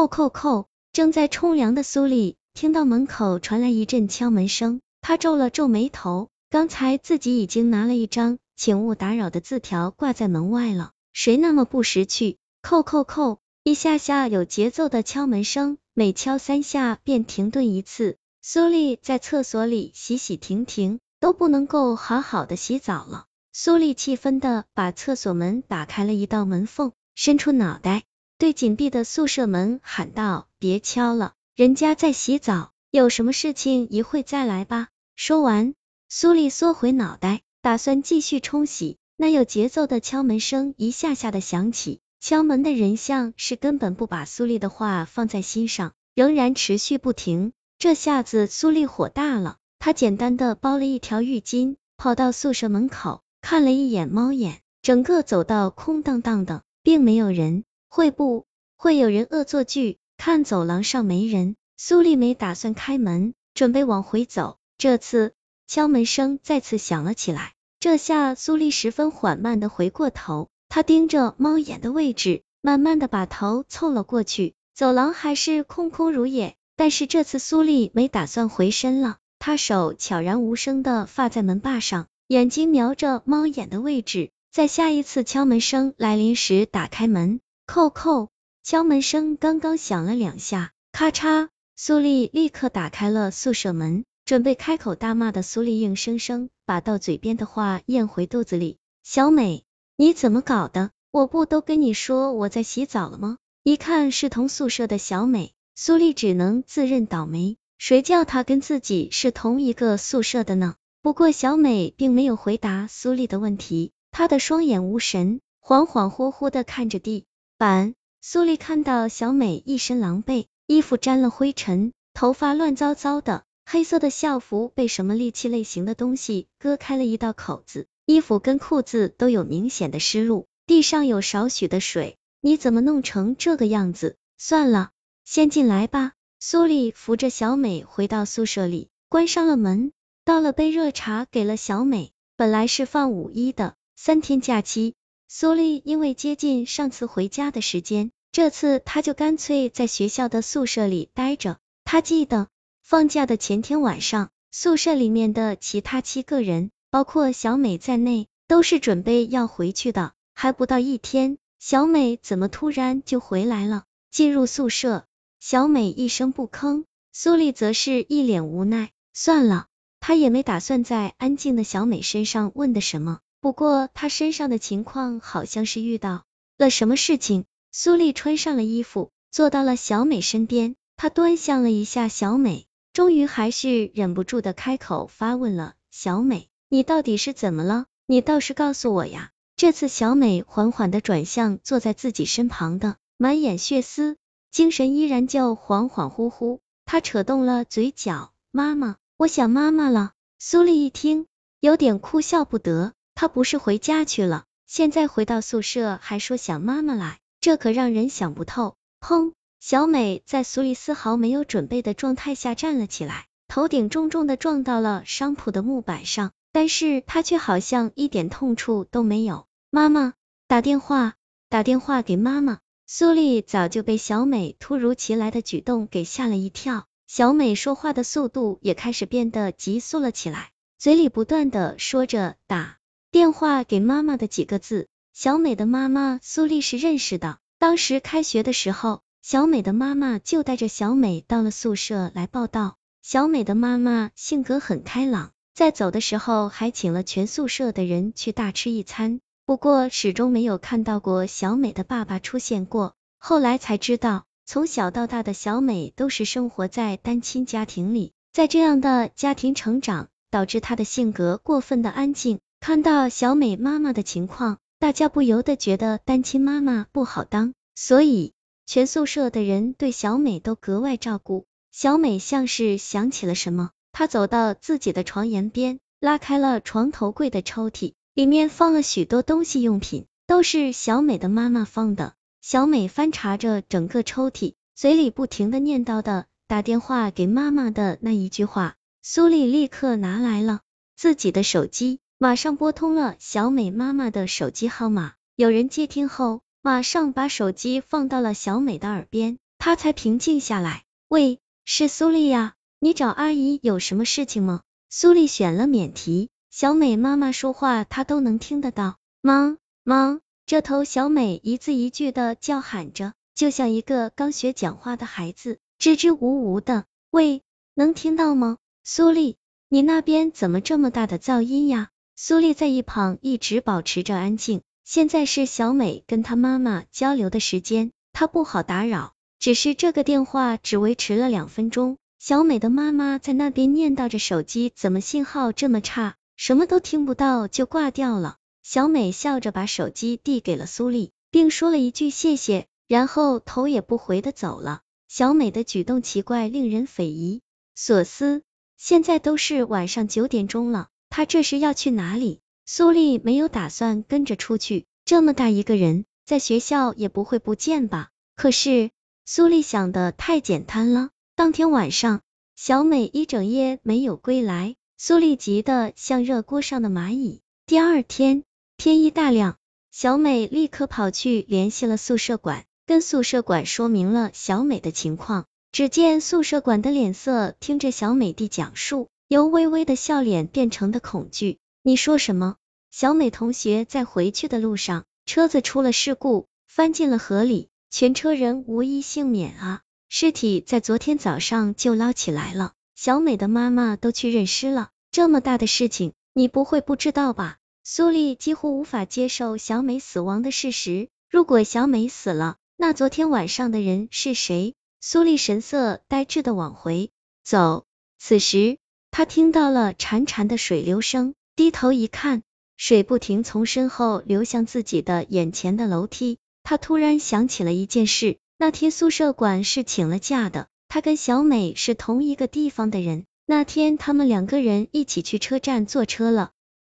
扣扣扣！正在冲凉的苏丽听到门口传来一阵敲门声，她皱了皱眉头，刚才自己已经拿了一张请勿打扰的字条挂在门外了，谁那么不识趣？扣扣扣！一下下有节奏的敲门声，每敲三下便停顿一次。苏丽在厕所里洗洗停停，都不能够好好的洗澡了。苏丽气愤的把厕所门打开了一道门缝，伸出脑袋，对紧闭的宿舍门喊道：“别敲了，人家在洗澡，有什么事情一会再来吧。”说完，苏丽缩回脑袋，打算继续冲洗。那有节奏的敲门声一下下的响起，敲门的人像是根本不把苏丽的话放在心上，仍然持续不停。这下子苏丽火大了，她简单的包了一条浴巾，跑到宿舍门口看了一眼猫眼，整个走到空荡荡的，并没有人。会不会有人恶作剧？看走廊上没人，苏丽没打算开门，准备往回走。这次敲门声再次响了起来，这下苏丽十分缓慢的回过头，她盯着猫眼的位置，慢慢的把头凑了过去。走廊还是空空如也。但是这次苏丽没打算回身了，她手悄然无声的放在门把上，眼睛瞄着猫眼的位置，在下一次敲门声来临时打开门。叩叩，敲门声刚刚响了两下，咔嚓，苏丽立刻打开了宿舍门，准备开口大骂的苏丽硬生生把到嘴边的话咽回肚子里。小美，你怎么搞的？我不都跟你说我在洗澡了吗？一看是同宿舍的小美。苏丽只能自认倒霉，谁叫她跟自己是同一个宿舍的呢？不过小美并没有回答苏丽的问题，她的双眼无神，恍恍惚惚的看着地板。苏丽看到小美一身狼狈，衣服沾了灰尘，头发乱糟糟的，黑色的校服被什么利器类型的东西割开了一道口子，衣服跟裤子都有明显的湿漉，地上有少许的水。你怎么弄成这个样子？算了。先进来吧。苏丽扶着小美回到宿舍里，关上了门，倒了杯热茶给了小美。本来是放五一的三天假期，苏丽因为接近上次回家的时间，这次她就干脆在学校的宿舍里待着。她记得放假的前天晚上，宿舍里面的其他七个人，包括小美在内，都是准备要回去的。还不到一天，小美怎么突然就回来了？进入宿舍。小美一声不吭，苏丽则是一脸无奈。算了，她也没打算在安静的小美身上问的什么。不过她身上的情况好像是遇到了什么事情。苏丽穿上了衣服，坐到了小美身边。她端详了一下小美，终于还是忍不住的开口发问了：“小美，你到底是怎么了？你倒是告诉我呀！”这次小美缓缓的转向坐在自己身旁的满眼血丝。精神依然就恍恍惚惚，他扯动了嘴角，妈妈，我想妈妈了。苏丽一听，有点哭笑不得，他不是回家去了，现在回到宿舍还说想妈妈来，这可让人想不透。砰！小美在苏丽丝毫没有准备的状态下站了起来，头顶重重的撞到了商铺的木板上，但是她却好像一点痛处都没有。妈妈，打电话，打电话给妈妈。苏丽早就被小美突如其来的举动给吓了一跳，小美说话的速度也开始变得急速了起来，嘴里不断的说着打电话给妈妈的几个字。小美的妈妈苏丽是认识的，当时开学的时候，小美的妈妈就带着小美到了宿舍来报道。小美的妈妈性格很开朗，在走的时候还请了全宿舍的人去大吃一餐。不过始终没有看到过小美的爸爸出现过，后来才知道，从小到大的小美都是生活在单亲家庭里，在这样的家庭成长，导致她的性格过分的安静。看到小美妈妈的情况，大家不由得觉得单亲妈妈不好当，所以全宿舍的人对小美都格外照顾。小美像是想起了什么，她走到自己的床沿边，拉开了床头柜的抽屉。里面放了许多东西用品，都是小美的妈妈放的。小美翻查着整个抽屉，嘴里不停的念叨的打电话给妈妈的那一句话。苏丽立刻拿来了自己的手机，马上拨通了小美妈妈的手机号码。有人接听后，马上把手机放到了小美的耳边。她才平静下来。喂，是苏丽呀，你找阿姨有什么事情吗？苏丽选了免提，小美妈妈说话她都能听得到。妈妈，这头小美一字一句的叫喊着，就像一个刚学讲话的孩子，支支吾吾的。喂，能听到吗？苏丽，你那边怎么这么大的噪音呀？苏丽在一旁一直保持着安静。现在是小美跟她妈妈交流的时间，她不好打扰。只是这个电话只维持了两分钟，小美的妈妈在那边念叨着手机怎么信号这么差，什么都听不到就挂掉了。小美笑着把手机递给了苏丽，并说了一句谢谢，然后头也不回的走了。小美的举动奇怪，令人匪夷所思。现在都是晚上九点钟了，她这是要去哪里？苏丽没有打算跟着出去，这么大一个人，在学校也不会不见吧？可是。苏丽想的太简单了。当天晚上，小美一整夜没有归来，苏丽急得像热锅上的蚂蚁。第二天天一大亮，小美立刻跑去联系了宿舍管，跟宿舍管说明了小美的情况。只见宿舍管的脸色，听着小美的讲述，由微微的笑脸变成的恐惧。你说什么？小美同学在回去的路上，车子出了事故，翻进了河里。全车人无一幸免啊！尸体在昨天早上就捞起来了，小美的妈妈都去认尸了。这么大的事情，你不会不知道吧？苏丽几乎无法接受小美死亡的事实。如果小美死了，那昨天晚上的人是谁？苏丽神色呆滞的往回走。此时，他听到了潺潺的水流声，低头一看，水不停从身后流向自己的眼前的楼梯。他突然想起了一件事，那天宿舍管是请了假的，他跟小美是同一个地方的人，那天他们两个人一起去车站坐车了。